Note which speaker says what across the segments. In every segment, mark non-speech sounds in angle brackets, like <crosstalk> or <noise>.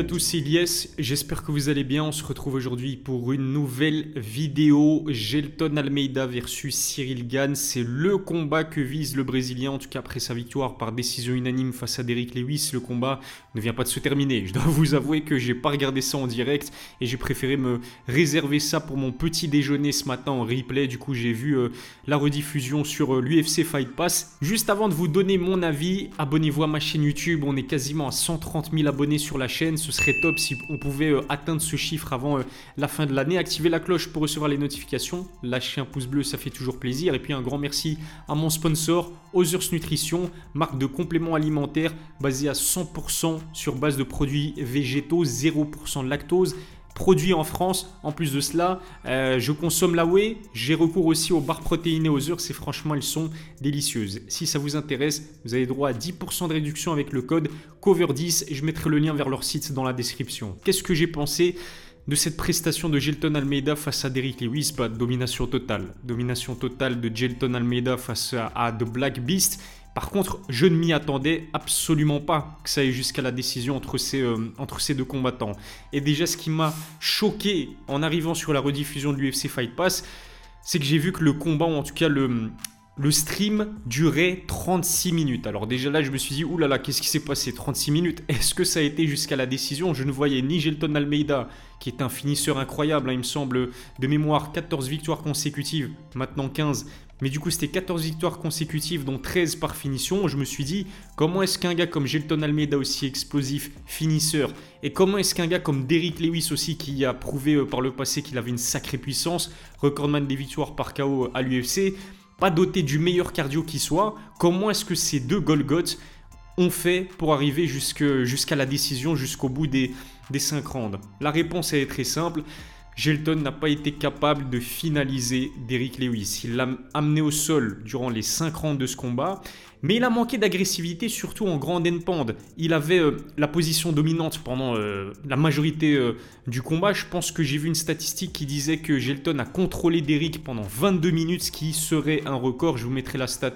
Speaker 1: Salut à tous, c'est Elias, j'espère que vous allez bien. On se retrouve aujourd'hui pour une nouvelle vidéo. Gelton Almeida versus Cyril Gann. C'est le combat que vise le Brésilien, en tout cas après sa victoire par décision unanime face à Derrick Lewis. Le combat ne vient pas de se terminer. Je dois <laughs> vous avouer que j'ai pas regardé ça en direct et j'ai préféré me réserver ça pour mon petit déjeuner ce matin en replay. Du coup, j'ai vu euh, la rediffusion sur euh, l'UFC Fight Pass. Juste avant de vous donner mon avis, abonnez-vous à ma chaîne YouTube. On est quasiment à 130 000 abonnés sur la chaîne ce top si on pouvait euh, atteindre ce chiffre avant euh, la fin de l'année. Activez la cloche pour recevoir les notifications. Lâchez un pouce bleu, ça fait toujours plaisir. Et puis un grand merci à mon sponsor, Others Nutrition, marque de compléments alimentaires basée à 100% sur base de produits végétaux, 0% de lactose produit en France. En plus de cela, euh, je consomme la whey. J'ai recours aussi aux barres protéinées aux heures. C'est franchement, elles sont délicieuses. Si ça vous intéresse, vous avez droit à 10% de réduction avec le code COVER10 et je mettrai le lien vers leur site dans la description. Qu'est-ce que j'ai pensé de cette prestation de Gelton Almeida face à Derrick Lewis? Bah, Domination totale. Domination totale de Gelton Almeida face à The Black Beast. Par contre, je ne m'y attendais absolument pas que ça aille jusqu'à la décision entre ces, euh, deux combattants. Et déjà, ce qui m'a choqué en arrivant sur la rediffusion de l'UFC Fight Pass, c'est que j'ai vu que le combat, ou en tout cas le, le stream durait 36 minutes. Alors déjà là, je me suis dit, oulala, qu'est-ce qui s'est passé? 36 minutes? Est-ce que ça a été jusqu'à la décision? Je ne voyais ni Gelton Almeida, qui est un finisseur incroyable, hein, il me semble, de mémoire, 14 victoires consécutives, maintenant 15, mais du coup, c'était 14 victoires consécutives, dont 13 par finition. Je me suis dit, comment est-ce qu'un gars comme Gelton Almeida, aussi explosif, finisseur, et comment est-ce qu'un gars comme Derrick Lewis aussi, qui a prouvé euh, par le passé qu'il avait une sacrée puissance, recordman des victoires par KO à l'UFC, pas doté du meilleur cardio qui soit, comment est-ce que ces deux Golgoth ont fait pour arriver jusqu'à la décision, jusqu'au bout des, des 5 rounds La réponse est très simple. Gelton n'a pas été capable de finaliser Derrick Lewis. Il l'a amené au sol durant les 5 rounds de ce combat mais il a manqué d'agressivité, surtout en grande endpand. Il avait euh, la position dominante pendant euh, la majorité euh, du combat. Je pense que j'ai vu une statistique qui disait que Gelton a contrôlé Derrick pendant 22 minutes, ce qui serait un record. Je vous mettrai la stat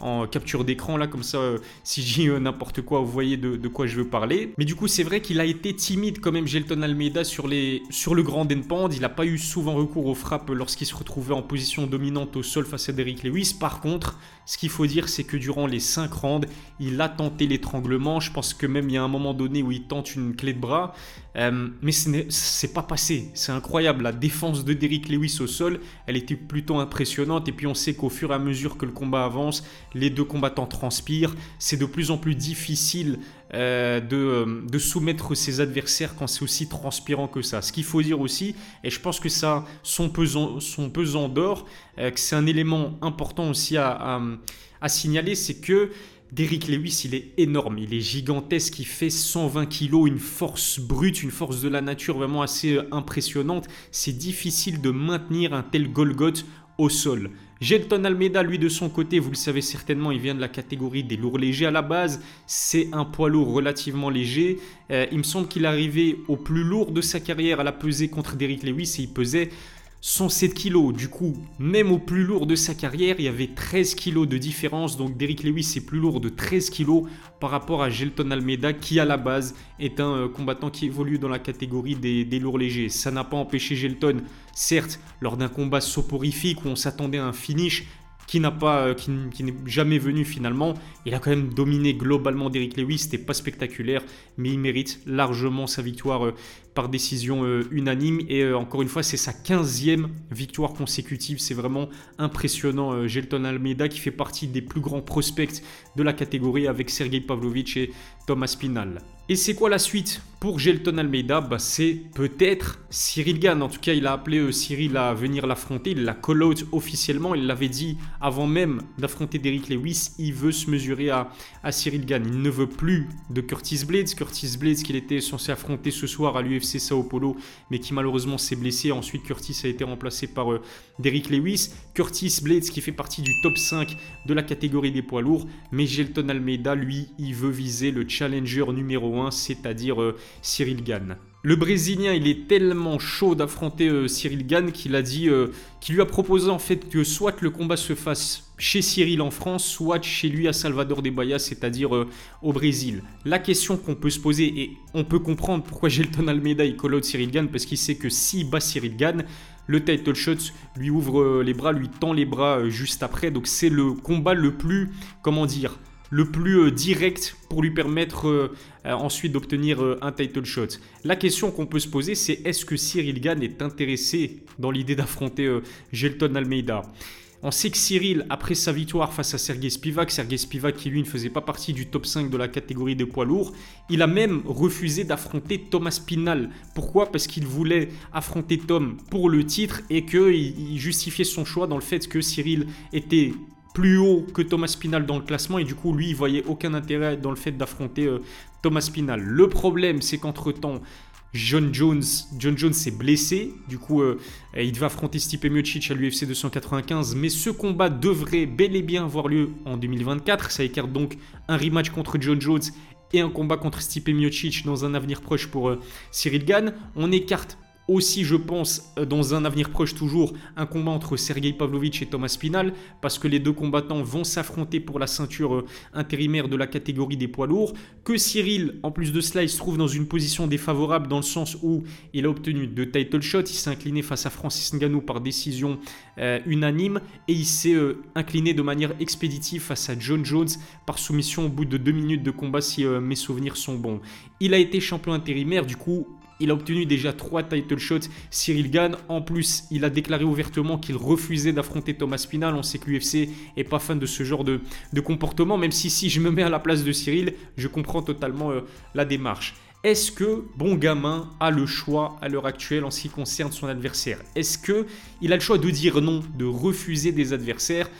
Speaker 1: en capture d'écran, là, comme ça, si j'ai n'importe quoi, vous voyez de, quoi je veux parler. Mais du coup, c'est vrai qu'il a été timide quand même, Gelton Almeida, sur le grand endpand. Il n'a pas eu souvent recours aux frappes lorsqu'il se retrouvait en position dominante au sol face à Derrick Lewis. Par contre, ce qu'il faut dire, c'est que durant les 5 rounds, il a tenté l'étranglement. Je pense que même il y a un moment donné où il tente une clé de bras. Euh, mais ce n'est pas passé. C'est incroyable. La défense de Derrick Lewis au sol, elle était plutôt impressionnante. Et puis on sait qu'au fur et à mesure que le combat avance, les deux combattants transpirent. C'est de plus en plus difficile euh, de, euh, de, soumettre ses adversaires quand c'est aussi transpirant que ça. Ce qu'il faut dire aussi, et je pense que ça, son pesant, son pesant d'or, que c'est un élément important aussi à signaler, c'est que Derrick Lewis, il est énorme, il est gigantesque, il fait 120 kg, une force brute, une force de la nature vraiment assez euh, impressionnante. C'est difficile de maintenir un tel Golgoth au sol. Gelton Almeida, lui de son côté, vous le savez certainement, il vient de la catégorie des lourds légers à la base. C'est un poids lourd relativement léger. Euh, il me semble qu'il est arrivé au plus lourd de sa carrière à la pesée contre Derrick Lewis et il pesait 107 kilos. Du coup, même au plus lourd de sa carrière, il y avait 13 kilos de différence. Donc Derrick Lewis est plus lourd de 13 kilos par rapport à Gelton Almeida, qui à la base est un euh, combattant qui évolue dans la catégorie des, lourds légers. Ça n'a pas empêché Gelton, certes, lors d'un combat soporifique où on s'attendait à un finish, euh, qui, n'est jamais venu finalement. Il a quand même dominé globalement Derrick Lewis, c'était pas spectaculaire, mais il mérite largement sa victoire euh, par décision euh, unanime. Et encore une fois, c'est sa 15e victoire consécutive. C'est vraiment impressionnant. Gelton Almeida qui fait partie des plus grands prospects de la catégorie avec Sergei Pavlovich et Thomas Pinal. Et c'est quoi la suite pour Gelton Almeida? Bah, C'est peut-être Cyril Gann. En tout cas, il a appelé euh, Cyril à venir l'affronter. Il l'a call out officiellement. Il l'avait dit avant même d'affronter Derrick Lewis. Il veut se mesurer à, Cyril Gann. Il ne veut plus de Curtis Blades. Curtis Blades qu'il était censé affronter ce soir à l'UFC Sao Paulo, mais qui malheureusement s'est blessé. Ensuite, Curtis a été remplacé par euh, Derrick Lewis. Curtis Blades qui fait partie du top 5 de la catégorie des poids lourds. Mais Gelton Almeida, lui, il veut viser le challenger numéro 1, c'est-à-dire... Euh, Cyril Gann. le Brésilien, il est tellement chaud d'affronter euh, Cyril Gann qu'il a dit, euh, qu'il lui a proposé en fait que soit le combat se fasse chez Cyril en France, soit chez lui à Salvador de Bahia, c'est-à-dire au Brésil. La question qu'on peut se poser, et on peut comprendre pourquoi Gelton Almeida il call out Cyril Gann, parce qu'il sait que s'il bat Cyril Gann, le title shot lui ouvre les bras, lui tend les bras juste après. Donc c'est le combat le plus, comment dire, le plus euh, direct pour lui permettre euh, euh, ensuite d'obtenir un title shot. La question qu'on peut se poser, c'est est-ce que Cyril Gann est intéressé dans l'idée d'affronter Gelton Almeida? On sait que Cyril, après sa victoire face à Sergei Spivak, Sergei Spivak qui lui ne faisait pas partie du top 5 de la catégorie des poids lourds, il a même refusé d'affronter Thomas Pinal. Pourquoi? Parce qu'il voulait affronter Tom pour le titre et qu'il justifiait son choix dans le fait que Cyril était plus haut que Thomas Spinal dans le classement et du coup lui il voyait aucun intérêt dans le fait d'affronter euh, Thomas Spinal. Le problème c'est qu'entre temps John Jones, John s'est blessé, du coup euh, il devait affronter Stipe Miocic à l'UFC 295, mais ce combat devrait bel et bien avoir lieu en 2024, ça écarte donc un rematch contre John Jones et un combat contre Stipe Miocic dans un avenir proche pour euh, Cyril Gann. On écarte aussi, je pense, euh, dans un avenir proche toujours, un combat entre Sergei Pavlovich et Thomas Spinal, parce que les deux combattants vont s'affronter pour la ceinture euh, intérimaire de la catégorie des poids lourds, que Cyril, en plus de cela, il se trouve dans une position défavorable dans le sens où il a obtenu deux title shots, il s'est incliné face à Francis Ngannou par décision euh, unanime, et il s'est incliné de manière expéditive face à John Jones par soumission au bout de deux minutes de combat si mes souvenirs sont bons. Il a été champion intérimaire, du coup, il a obtenu déjà trois title shots. Cyril Gann, en plus, il a déclaré ouvertement qu'il refusait d'affronter Thomas Spinal. On sait que l'UFC est pas fan de ce genre de, comportement, même si si je me mets à la place de Cyril, je comprends totalement euh, la démarche. Est-ce que Bon Gamin a le choix à l'heure actuelle en ce qui concerne son adversaire? Est-ce que il a le choix de dire non, de refuser des adversaires?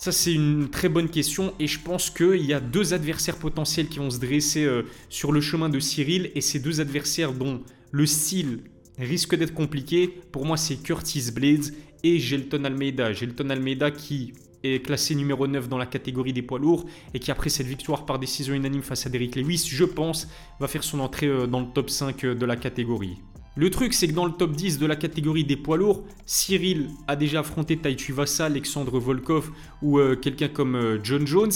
Speaker 1: Ça, c'est une très bonne question et je pense qu'il y a deux adversaires potentiels qui vont se dresser euh, sur le chemin de Cyril et ces deux adversaires dont le style risque d'être compliqué, pour moi, c'est Curtis Blades et Gelton Almeida. Gelton Almeida qui est classé numéro 9 dans la catégorie des poids lourds et qui après cette victoire par décision unanime face à Derrick Lewis, je pense, va faire son entrée euh, dans le top 5 euh, de la catégorie. Le truc, c'est que dans le top 10 de la catégorie des poids lourds, Cyril a déjà affronté Taichi Vassa, Alexandre Volkov ou euh, quelqu'un comme euh, John Jones.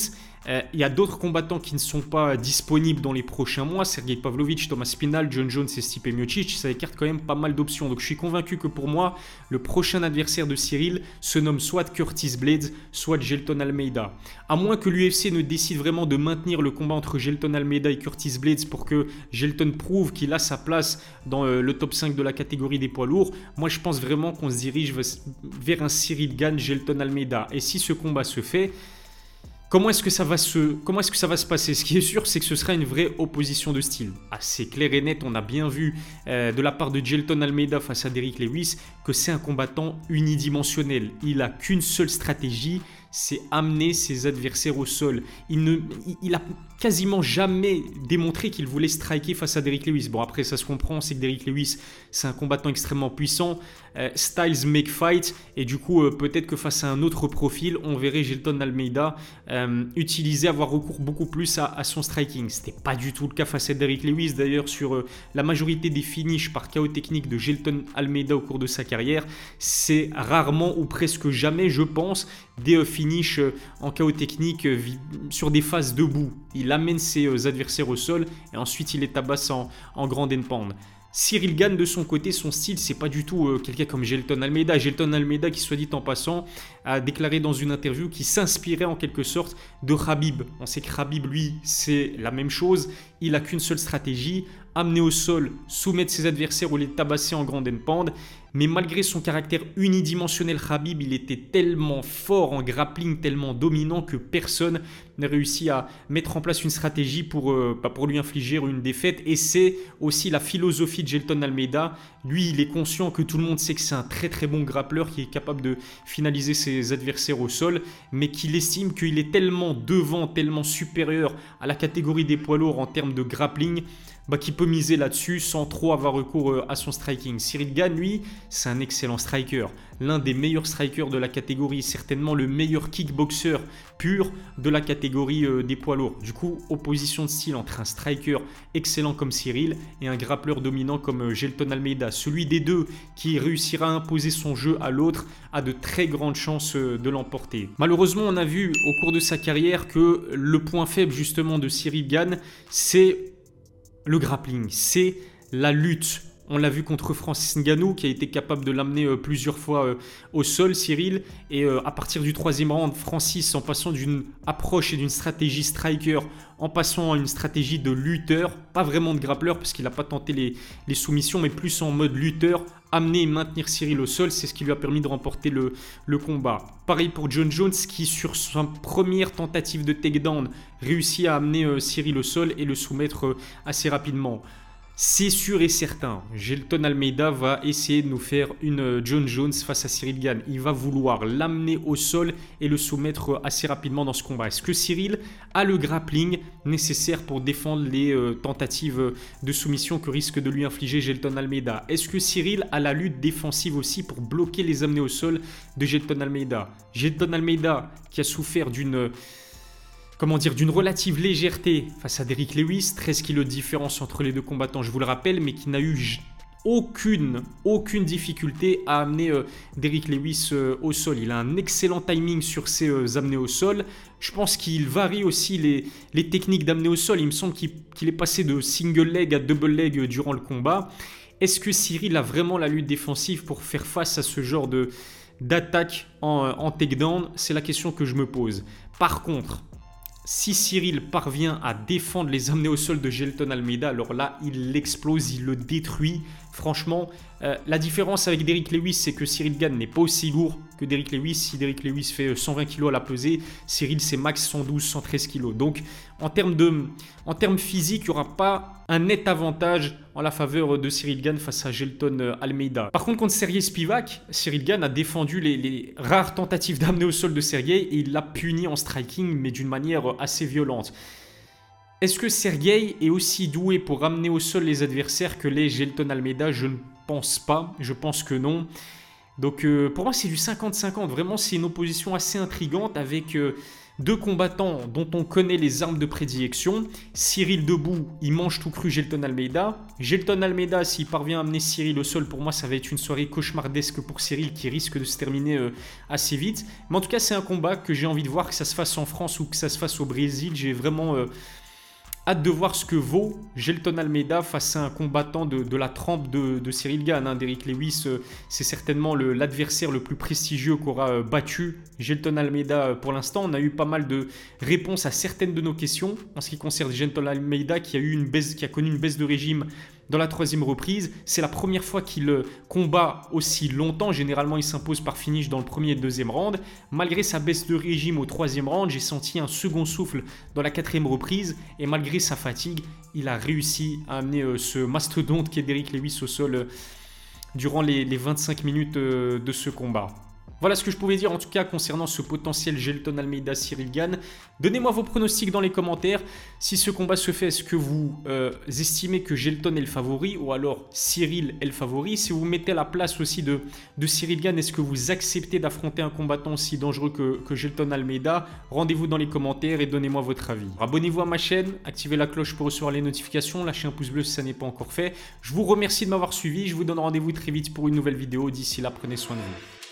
Speaker 1: Euh, il y a d'autres combattants qui ne sont pas disponibles dans les prochains mois. Sergei Pavlovich, Thomas Spinal, John Jones et Stipe Miocic. Ça écarte quand même pas mal d'options. Donc je suis convaincu que pour moi, le prochain adversaire de Cyril se nomme soit Curtis Blades, soit Gelton Almeida. À moins que l'UFC ne décide vraiment de maintenir le combat entre Gelton Almeida et Curtis Blades pour que Gelton prouve qu'il a sa place dans euh, le top 5 de la catégorie des poids lourds. Moi, je pense vraiment qu'on se dirige vers un Cyril Gann, Gelton Almeida. Et si ce combat se fait, Comment est-ce que ça va se, passer? Ce qui est sûr, c'est que ce sera une vraie opposition de style. Assez clair et net, on a bien vu euh, de la part de Gelton Almeida face à Derrick Lewis que c'est un combattant unidimensionnel. Il a qu'une seule stratégie, c'est amener ses adversaires au sol. Il, ne, il, a quasiment jamais démontré qu'il voulait striker face à Derrick Lewis. Bon, après, ça se comprend, c'est que Derrick Lewis, c'est un combattant extrêmement puissant. Euh, styles make fight. Et du coup, euh, peut-être que face à un autre profil, on verrait Gelton Almeida euh, utiliser, avoir recours beaucoup plus à, son striking. C'était pas du tout le cas face à Derrick Lewis. D'ailleurs, sur la majorité des finishes par chaos technique de Gelton Almeida au cours de sa carrière, c'est rarement ou presque jamais, je pense, des finishes en chaos technique sur des phases debout. Il amène ses adversaires au sol et ensuite il les tabasse en, en grande pente. Cyril Gann, de son côté, son style, c'est pas du tout euh, quelqu'un comme Gelton Almeida. Gelton Almeida, qui soit dit en passant, a déclaré dans une interview qu'il s'inspirait en quelque sorte de Khabib. On sait que Khabib, lui, c'est la même chose. Il a qu'une seule stratégie amener au sol, soumettre ses adversaires ou les tabasser en grande pende. Mais malgré son caractère unidimensionnel, Khabib, il était tellement fort en grappling, tellement dominant que personne n'a réussi à mettre en place une stratégie pour, euh, pour lui infliger une défaite. Et c'est aussi la philosophie de Gelton Almeida. Lui, il est conscient que tout le monde sait que c'est un très très bon grappleur qui est capable de finaliser ses adversaires au sol, mais qu'il estime qu'il est tellement devant, tellement supérieur à la catégorie des poids lourds en termes de grappling bah, qui peut miser là-dessus sans trop avoir recours euh, à son striking. Cyril Gann, lui, c'est un excellent striker. L'un des meilleurs strikers de la catégorie, certainement le meilleur kickboxer pur de la catégorie euh, des poids lourds. Du coup, opposition de style entre un striker excellent comme Cyril et un grappleur dominant comme euh, Gelton Almeida. Celui des deux qui réussira à imposer son jeu à l'autre a de très grandes chances de l'emporter. Malheureusement, on a vu au cours de sa carrière que le point faible justement de Cyril Gann, c'est le grappling, c'est la lutte. On l'a vu contre Francis Ngannou qui a été capable de l'amener euh, plusieurs fois euh, au sol, Cyril. Et euh, à partir du troisième round, Francis, en passant d'une approche et d'une stratégie striker, en passant à une stratégie de lutteur, pas vraiment de grappleur parce qu'il n'a pas tenté les, soumissions, mais plus en mode lutteur, amener et maintenir Cyril au sol, c'est ce qui lui a permis de remporter le combat. Pareil pour John Jones qui, sur sa première tentative de takedown, réussit à amener Cyril au sol et le soumettre assez rapidement. C'est sûr et certain, Gelton Almeida va essayer de nous faire une euh, John Jones face à Cyril Gann. Il va vouloir l'amener au sol et le soumettre euh, assez rapidement dans ce combat. Est-ce que Cyril a le grappling nécessaire pour défendre les euh, tentatives de soumission que risque de lui infliger Gelton Almeida? Est-ce que Cyril a la lutte défensive aussi pour bloquer les amener au sol de Gelton Almeida? Gelton Almeida qui a souffert d'une comment dire, d'une relative légèreté face à Derrick Lewis, 13 kilos de différence entre les deux combattants, je vous le rappelle, mais qui n'a eu aucune, aucune difficulté à amener euh, Derrick Lewis euh, au sol. Il a un excellent timing sur ses euh, amenés au sol. Je pense qu'il varie aussi les, techniques d'amener au sol. Il me semble qu'il est passé de single leg à double leg durant le combat. Est-ce que Cyril a vraiment la lutte défensive pour faire face à ce genre d'attaque en, en takedown? C'est la question que je me pose. Par contre, si Cyril parvient à défendre les amener au sol de Gelton Almeida, alors là, il l'explose, il le détruit. Franchement, euh, la différence avec Derrick Lewis, c'est que Cyril Gann n'est pas aussi lourd que Derrick Lewis. Si Derrick Lewis fait 120 euh, kg à la pesée, Cyril c'est max 112, 113 kg. Donc en termes, de, en termes physiques, il n'y aura pas un net avantage en la faveur de Cyril Gann face à Gelton euh, Almeida. Par contre, contre Sergei Spivak, Cyril Gann a défendu les, rares tentatives d'amener au sol de Sergei et il l'a puni en striking, mais d'une manière assez violente. Est-ce que Sergei est aussi doué pour ramener au sol les adversaires que les Gelton Almeida? Je ne pense pas. Je pense que non. Donc euh, pour moi c'est du 50-50. Vraiment c'est une opposition assez intrigante avec euh, deux combattants dont on connaît les armes de prédilection. Cyril debout, il mange tout cru Gelton Almeida. Gelton Almeida s'il parvient à amener Cyril au sol, pour moi ça va être une soirée cauchemardesque pour Cyril qui risque de se terminer euh, assez vite. Mais en tout cas c'est un combat que j'ai envie de voir que ça se fasse en France ou que ça se fasse au Brésil. J'ai vraiment... Hâte de voir ce que vaut Gelton Almeida face à un combattant de, la trempe de, Cyril Gann. Hein. Derrick Lewis, euh, c'est certainement l'adversaire le, plus prestigieux qu'aura euh, battu Gelton Almeida euh, pour l'instant. On a eu pas mal de réponses à certaines de nos questions en ce qui concerne Gelton Almeida qui a, eu une baisse, qui a connu une baisse de régime dans la troisième reprise. C'est la première fois qu'il euh, combat aussi longtemps. Généralement, il s'impose par finish dans le premier et deuxième round. Malgré sa baisse de régime au troisième round, j'ai senti un second souffle dans la quatrième reprise. Et malgré sa fatigue, il a réussi à amener euh, ce mastodonte qui est Derrick Lewis au sol euh, durant les 25 minutes de ce combat. Voilà ce que je pouvais dire en tout cas concernant ce potentiel Gelton Almeida Cyril Gann. Donnez-moi vos pronostics dans les commentaires. Si ce combat se fait, est-ce que vous euh, estimez que Gelton est le favori ou alors Cyril est le favori? Si vous mettez la place aussi de, de Cyril Gann, est-ce que vous acceptez d'affronter un combattant aussi dangereux que, que Gelton Almeida? Rendez-vous dans les commentaires et donnez-moi votre avis. Abonnez-vous à ma chaîne, activez la cloche pour recevoir les notifications, lâchez un pouce bleu si ça n'est pas encore fait. Je vous remercie de m'avoir suivi, je vous donne rendez-vous très vite pour une nouvelle vidéo. D'ici là, prenez soin de vous.